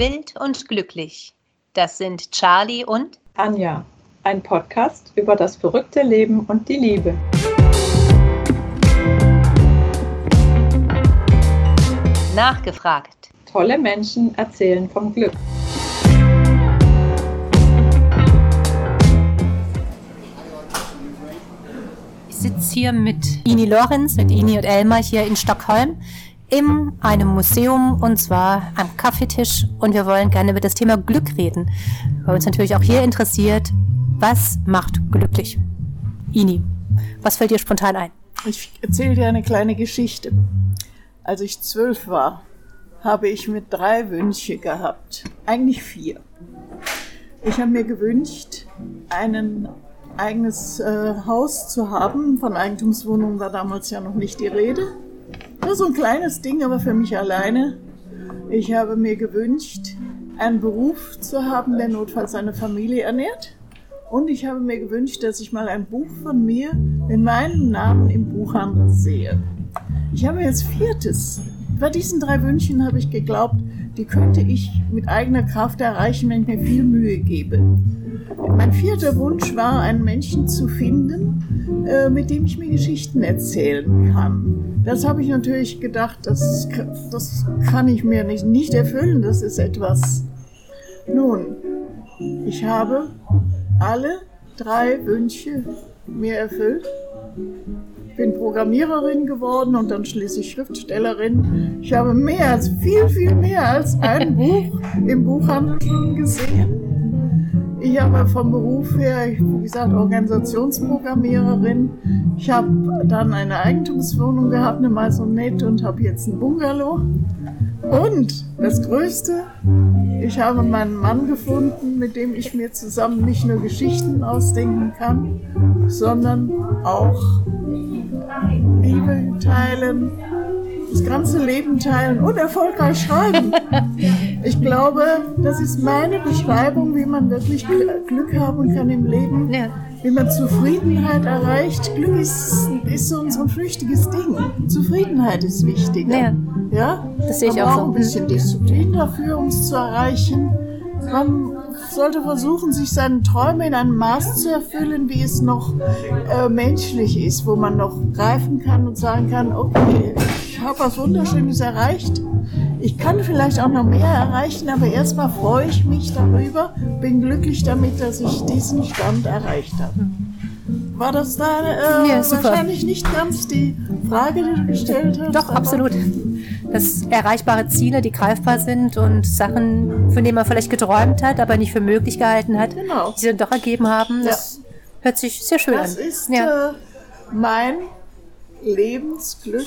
Wild und glücklich. Das sind Charlie und Anja. Ein Podcast über das verrückte Leben und die Liebe. Nachgefragt. Tolle Menschen erzählen vom Glück. Ich sitze hier mit Ini Lorenz, mit Ini und Elmar hier in Stockholm in einem Museum und zwar am Kaffeetisch und wir wollen gerne über das Thema Glück reden, weil uns natürlich auch hier interessiert, was macht glücklich? Ini, was fällt dir spontan ein? Ich erzähle dir eine kleine Geschichte. Als ich zwölf war, habe ich mir drei Wünsche gehabt. Eigentlich vier. Ich habe mir gewünscht, ein eigenes äh, Haus zu haben. Von Eigentumswohnungen war damals ja noch nicht die Rede. Nur so ein kleines Ding, aber für mich alleine. Ich habe mir gewünscht, einen Beruf zu haben, der notfalls seine Familie ernährt. Und ich habe mir gewünscht, dass ich mal ein Buch von mir in meinem Namen im Buchhandel sehe. Ich habe jetzt viertes. Bei diesen drei Wünschen habe ich geglaubt, die könnte ich mit eigener Kraft erreichen, wenn ich mir viel Mühe gebe. Mein vierter Wunsch war, einen Menschen zu finden, äh, mit dem ich mir Geschichten erzählen kann. Das habe ich natürlich gedacht, das, das kann ich mir nicht, nicht erfüllen, das ist etwas. Nun, ich habe alle drei Wünsche mir erfüllt. Ich bin Programmiererin geworden und dann schließlich Schriftstellerin. Ich habe mehr als, viel, viel mehr als ein Buch im Buchhandel schon gesehen. Ich habe vom Beruf her, wie gesagt, Organisationsprogrammiererin. Ich habe dann eine Eigentumswohnung gehabt, eine Maisonette und habe jetzt ein Bungalow. Und das Größte, ich habe meinen Mann gefunden, mit dem ich mir zusammen nicht nur Geschichten ausdenken kann, sondern auch Liebe teilen, das ganze Leben teilen und erfolgreich schreiben. Ich glaube, das ist meine Beschreibung, wie man wirklich Glück haben kann im Leben. Ja. Wie man Zufriedenheit erreicht. Glück ist, ist so ein, flüchtiges Ding. Zufriedenheit ist wichtiger. Ja, ja? das sehe ich man auch so. ein bisschen Disziplin dafür, um es zu erreichen. Man sollte versuchen, sich seine Träume in einem Maß zu erfüllen, wie es noch äh, menschlich ist, wo man noch greifen kann und sagen kann, okay, ich habe was Wunderschönes erreicht. Ich kann vielleicht auch noch mehr erreichen, aber erstmal freue ich mich darüber, bin glücklich damit, dass ich diesen Stand erreicht habe. War das da äh, ja, wahrscheinlich nicht ganz die Frage, die du gestellt hast? Doch, absolut dass erreichbare Ziele, die greifbar sind und Sachen, von denen man vielleicht geträumt hat, aber nicht für möglich gehalten hat, genau. die sich dann doch ergeben haben. Das ja. hört sich sehr schön das an. Das ist ja. äh, mein Lebensglück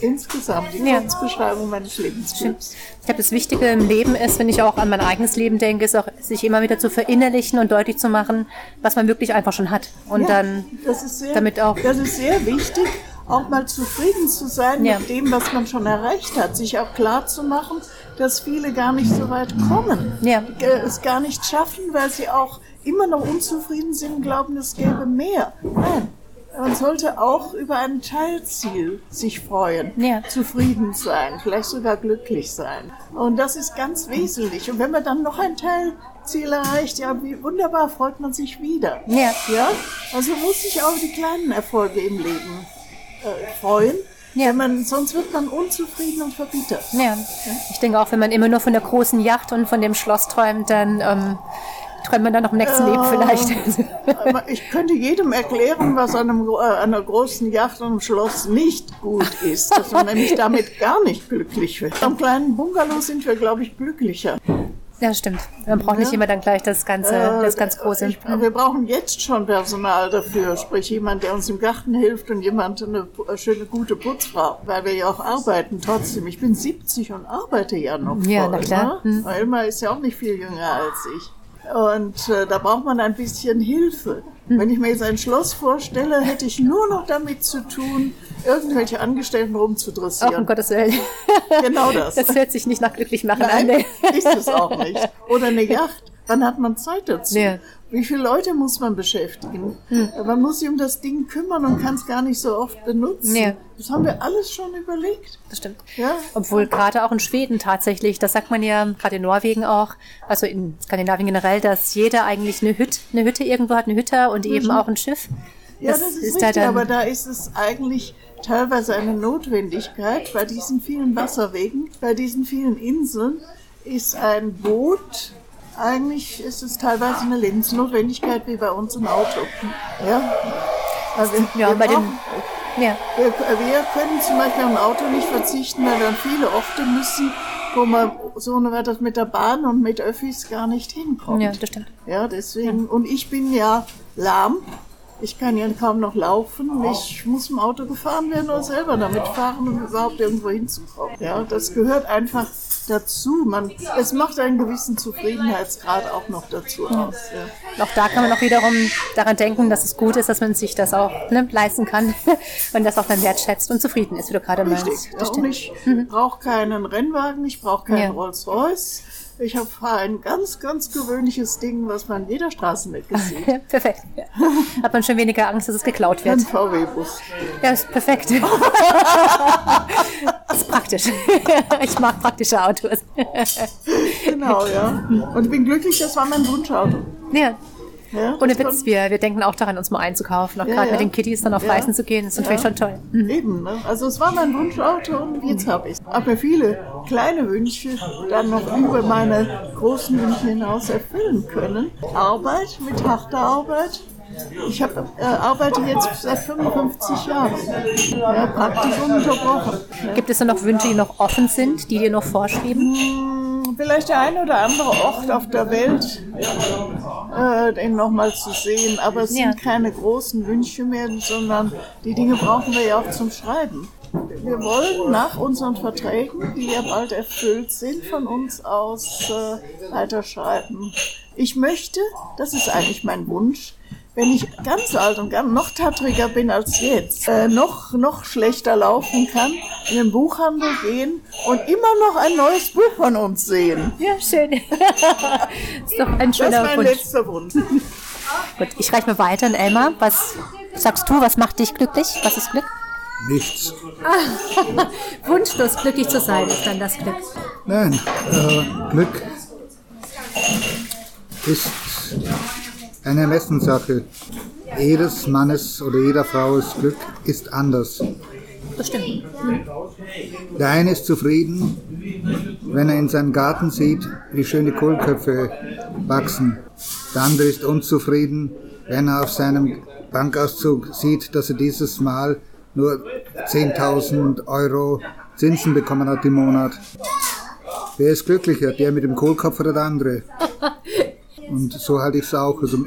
insgesamt, die ja. Kurzbeschreibung meines Lebensglücks. Ich glaube, das Wichtige im Leben ist, wenn ich auch an mein eigenes Leben denke, ist auch, sich immer wieder zu verinnerlichen und deutlich zu machen, was man wirklich einfach schon hat. Und ja, dann sehr, damit auch. Das ist sehr wichtig auch mal zufrieden zu sein ja. mit dem, was man schon erreicht hat, sich auch klar zu machen, dass viele gar nicht so weit kommen, ja. Äh, es gar nicht schaffen, weil sie auch immer noch unzufrieden sind und glauben, es gäbe mehr. Nein, man sollte auch über ein Teilziel sich freuen, ja. zufrieden sein, vielleicht sogar glücklich sein. Und das ist ganz wesentlich. Und wenn man dann noch ein Teilziel erreicht, ja, wie wunderbar, freut man sich wieder. Ja. ja? Also muss sich auch die kleinen Erfolge im Leben äh, freuen. Ja. Man, sonst wird man unzufrieden und verbittert. Ja. Ich denke auch, wenn man immer nur von der großen Yacht und von dem Schloss träumt, dann ähm, träumt man dann noch im nächsten äh, Leben vielleicht. ich könnte jedem erklären, was an einem, äh, einer großen Yacht und einem Schloss nicht gut ist, dass man nämlich damit gar nicht glücklich wird. Am kleinen Bungalow sind wir, glaube ich, glücklicher. Ja, stimmt. Man braucht ja. nicht immer dann gleich das ganze, äh, das ganz große. Ich, wir brauchen jetzt schon Personal dafür, sprich jemand, der uns im Garten hilft und jemand, eine schöne, gute Putzfrau, weil wir ja auch arbeiten trotzdem. Ich bin 70 und arbeite ja noch. Ja, voll, na klar. Ne? Mhm. Elmar ist ja auch nicht viel jünger als ich. Und äh, da braucht man ein bisschen Hilfe. Mhm. Wenn ich mir jetzt ein Schloss vorstelle, hätte ich nur noch damit zu tun, irgendwelche Angestellten rumzudressieren. Ach, um Gottes Willen. Genau das. Das hört sich nicht nach glücklich machen Nein, an. Nee. ist es auch nicht. Oder eine Yacht. Wann hat man Zeit dazu? Ja. Wie viele Leute muss man beschäftigen? Hm. Man muss sich um das Ding kümmern und kann es gar nicht so oft benutzen. Ja. Das haben wir alles schon überlegt. Das stimmt. Ja. Obwohl gerade auch in Schweden tatsächlich, das sagt man ja gerade in Norwegen auch, also in Skandinavien generell, dass jeder eigentlich eine Hütte, eine Hütte irgendwo hat, eine Hütte und eben auch ein Schiff. Ja, das, ist, richtig, aber da ist es eigentlich teilweise eine Notwendigkeit. Bei diesen vielen Wasserwegen, bei diesen vielen Inseln ist ein Boot, eigentlich ist es teilweise eine Lebensnotwendigkeit wie bei uns im Auto. Ja, also Ja, wir, bei den- brauchen- ja. wir, wir können zum Beispiel am Auto nicht verzichten, weil an viele Orte müssen, wo man so eine das mit der Bahn und mit Öffis gar nicht hinkommt. Ja, das stimmt. Ja, deswegen. Und ich bin ja lahm. Ich kann ja kaum noch laufen. Ich muss im Auto gefahren werden oder selber damit fahren, um überhaupt irgendwo hinzukommen. Ja, das gehört einfach dazu. Man, es macht einen gewissen Zufriedenheitsgrad auch noch dazu aus. Ja. Auch da kann man auch wiederum daran denken, dass es gut ist, dass man sich das auch ne, leisten kann und das auch dann wertschätzt und zufrieden ist, wie du gerade meinst. Richtig. Und stimmt. ich brauche keinen Rennwagen, ich brauche keinen Ja. Rolls-Royce. Ich habe ein ganz, ganz gewöhnliches Ding, was man in jeder Straßenecke sieht. Perfekt. Ja. Hat man schon weniger Angst, dass es geklaut wird. Ein VW-Bus. Ja, ist perfekt. ist praktisch. Ich mag praktische Autos. Genau, ja. Und ich bin glücklich, das war mein Wunschauto. Ja. Ja, Ohne das Witz, wir, wir denken auch daran, uns mal einzukaufen. Auch Ja, gerade ja. mit den Kitties dann auf. Reisen zu gehen, ist natürlich schon toll. Eben, ne? Also es war mein Wunschauto und jetzt habe ich es. Mir viele kleine Wünsche dann noch über meine großen Wünsche hinaus erfüllen können. Arbeit, mit harter Arbeit. Ich hab, äh, arbeite jetzt seit 55 Jahren. Ja, praktisch ununterbrochen. Ja. Gibt es da noch Wünsche, die noch offen sind, die dir noch vorschweben? Hm, Vielleicht der ein oder andere Ort auf der Welt, äh, den nochmal zu sehen. Aber es Ja. sind keine großen Wünsche mehr, sondern die Dinge brauchen wir ja auch zum Schreiben. Wir wollen nach unseren Verträgen, die ja bald erfüllt sind, von uns aus äh, weiterschreiben. Ich möchte, das ist eigentlich mein Wunsch, wenn ich ganz alt und ganz noch tattriger bin als jetzt, äh, noch, noch schlechter laufen kann, in den Buchhandel gehen und immer noch ein neues Buch von uns sehen. Ja, schön. ist doch ein Das ist schöner mein Wunsch. letzter Wunsch. Gut, ich reiche mal weiter an Elmar. Was sagst du, was macht dich glücklich? Was ist Glück? Nichts. Wunschlos glücklich zu sein ist dann das Glück. Nein, äh, Glück ist eine Ermessenssache. Jedes Mannes oder jeder Frau ist Glück ist anders. Das stimmt. Der eine ist zufrieden, wenn er in seinem Garten sieht, wie schöne Kohlköpfe wachsen. Der andere ist unzufrieden, wenn er auf seinem Bankauszug sieht, dass er dieses Mal nur 10.000 Euro Zinsen bekommen hat im Monat. Wer ist glücklicher, der mit dem Kohlkopf oder der andere? Und so halte ich es auch. Also,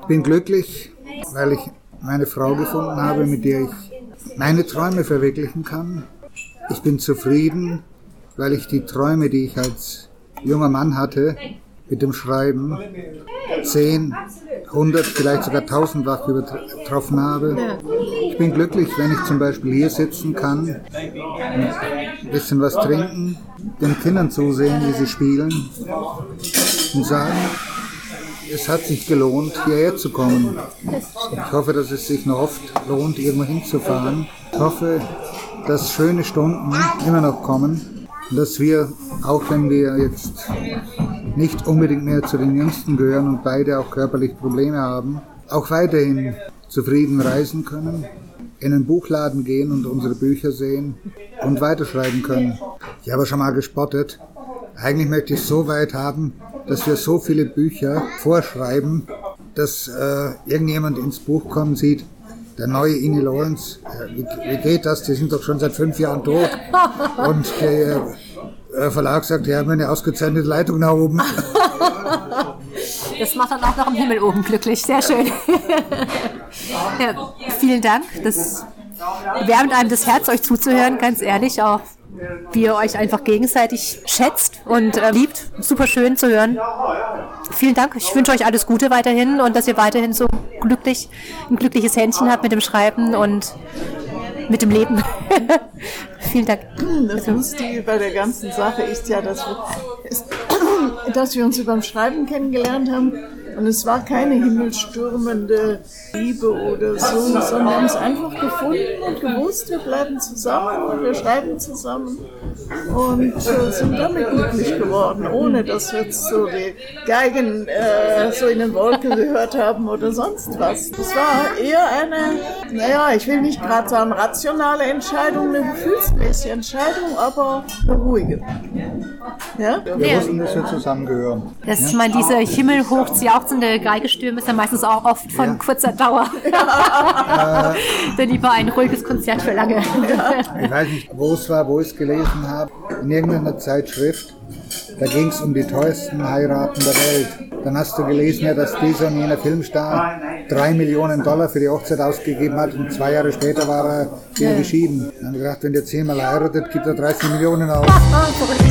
ich bin glücklich, weil ich meine Frau gefunden habe, mit der ich meine Träume verwirklichen kann. Ich bin zufrieden, weil ich die Träume, die ich als junger Mann hatte, mit dem Schreiben 10, 100, vielleicht sogar 1000-fach übertroffen habe. Ich bin glücklich, wenn ich zum Beispiel hier sitzen kann, ein bisschen was trinken, den Kindern zusehen, wie sie spielen und sagen, es hat sich gelohnt, hierher zu kommen. Ich hoffe, dass es sich noch oft lohnt, irgendwo hinzufahren. Ich hoffe, dass schöne Stunden immer noch kommen und dass wir, auch wenn wir jetzt nicht unbedingt mehr zu den Jüngsten gehören und beide auch körperlich Probleme haben, auch weiterhin zufrieden reisen können, in einen Buchladen gehen und unsere Bücher sehen und weiterschreiben können. Ich habe schon mal gespottet. Eigentlich möchte ich es so weit haben, dass wir so viele Bücher vorschreiben, dass äh, irgendjemand ins Buch kommen sieht, der neue Ini Lawrence, äh, wie, wie geht das? Die sind doch schon seit fünf Jahren tot. Und der äh, Verlag sagt, die haben eine ausgezeichnete Leitung nach oben. Das macht dann auch noch im Himmel oben glücklich. Sehr schön. ja, vielen Dank. Das wärmt einem das Herz, euch zuzuhören, ganz ehrlich. Auch wie ihr euch einfach gegenseitig schätzt und äh, liebt. Super schön zu hören. Vielen Dank. Ich wünsche euch alles Gute weiterhin und dass ihr weiterhin so glücklich, ein glückliches Händchen habt mit dem Schreiben und mit dem Leben. vielen Dank. Das Lustige bei der ganzen Sache ist ja, dass wir, dass wir uns über das Schreiben kennengelernt haben. Und es war keine himmelstürmende Liebe oder so, sondern wir haben es einfach gefunden und gewusst, wir bleiben zusammen und wir schreiben zusammen und äh, sind damit glücklich geworden, ohne dass wir jetzt so die Geigen äh, so in den Wolken gehört haben oder sonst was. Das war eher eine, naja, ich will nicht gerade sagen rationale Entscheidung, eine gefühlsmäßige Entscheidung, aber eine ruhige. Ja? Wir ja. wussten, dass wir zusammengehören. Das, ja? ich meine, diese himmelhoch jauchzende Geigestürme ist ja meistens auch oft von ja. kurzer Dauer. Ja. Dann lieber ein ruhiges Konzert für lange. Ich weiß nicht, wo es war, wo ich es gelesen habe. In irgendeiner Zeitschrift. Da ging es um die teuersten Heiraten der Welt. Dann hast du gelesen, ja, dass dieser und jener Filmstar drei Millionen Dollar für die Hochzeit ausgegeben hat und zwei Jahre später war er wieder geschieden. Dann habe ich gedacht, wenn der zehnmal heiratet, gibt er 30 Millionen aus.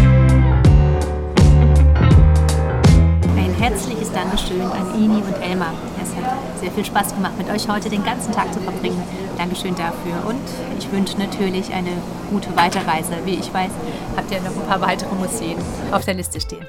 viel Spaß gemacht, mit euch heute den ganzen Tag zu verbringen. Dankeschön dafür. Und ich wünsche natürlich eine gute Weiterreise. Wie ich weiß, habt ihr noch ein paar weitere Museen auf der Liste stehen.